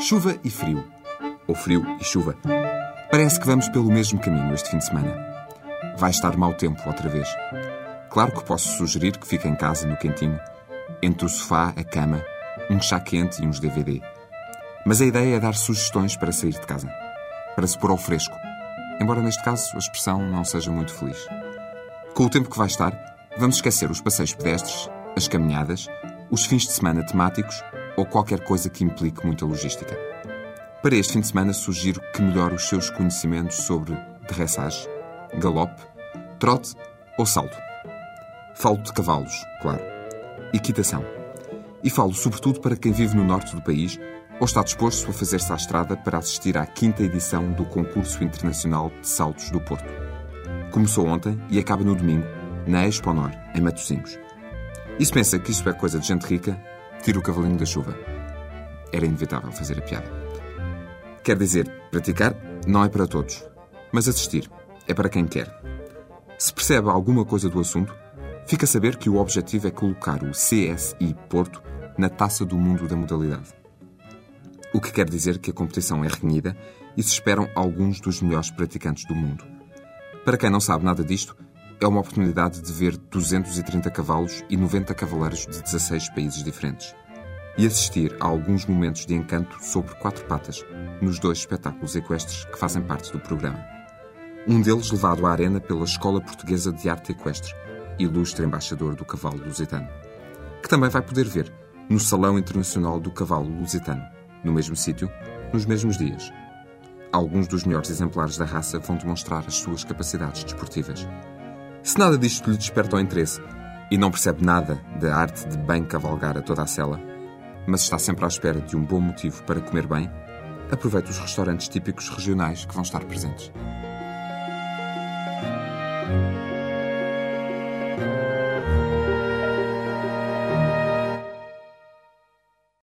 Chuva e frio. Ou frio e chuva. Parece que vamos pelo mesmo caminho este fim de semana. Vai estar mau tempo outra vez. Claro que posso sugerir que fique em casa, no quentinho, entre o sofá, a cama, um chá quente e uns DVD. Mas a ideia é dar sugestões para sair de casa. Para se pôr ao fresco. Embora neste caso a expressão não seja muito feliz. Com o tempo que vai estar, vamos esquecer os passeios pedestres, as caminhadas, os fins de semana temáticos ou qualquer coisa que implique muita logística. Para este fim de semana, sugiro que melhore os seus conhecimentos sobre dressage, galope, trote ou salto. Falo de cavalos, claro. Equitação. E falo sobretudo para quem vive no norte do país ou está disposto a fazer-se à estrada para assistir à quinta edição do Concurso Internacional de Saltos do Porto. Começou ontem e acaba no domingo, na Expo Nor, em Matosinhos. E se pensa que isso é coisa de gente rica, tira o cavalinho da chuva. Era inevitável fazer a piada. Quer dizer, praticar não é para todos, mas assistir é para quem quer. Se percebe alguma coisa do assunto, fica a saber que o objetivo é colocar o CSI Porto na taça do mundo da modalidade. O que quer dizer que a competição é renhida e se esperam alguns dos melhores praticantes do mundo. Para quem não sabe nada disto, é uma oportunidade de ver 230 cavalos e 90 cavaleiros de 16 países diferentes. E assistir a alguns momentos de encanto sobre quatro patas, nos dois espetáculos equestres que fazem parte do programa. Um deles levado à arena pela Escola Portuguesa de Arte Equestre, ilustre embaixador do cavalo lusitano, que também vai poder ver no Salão Internacional do Cavalo Lusitano, no mesmo sítio, nos mesmos dias. Alguns dos melhores exemplares da raça vão demonstrar as suas capacidades desportivas. Se nada disto lhe desperta o interesse e não percebe nada da arte de bem cavalgar a toda a cela, mas está sempre à espera de um bom motivo para comer bem, aproveite os restaurantes típicos regionais que vão estar presentes.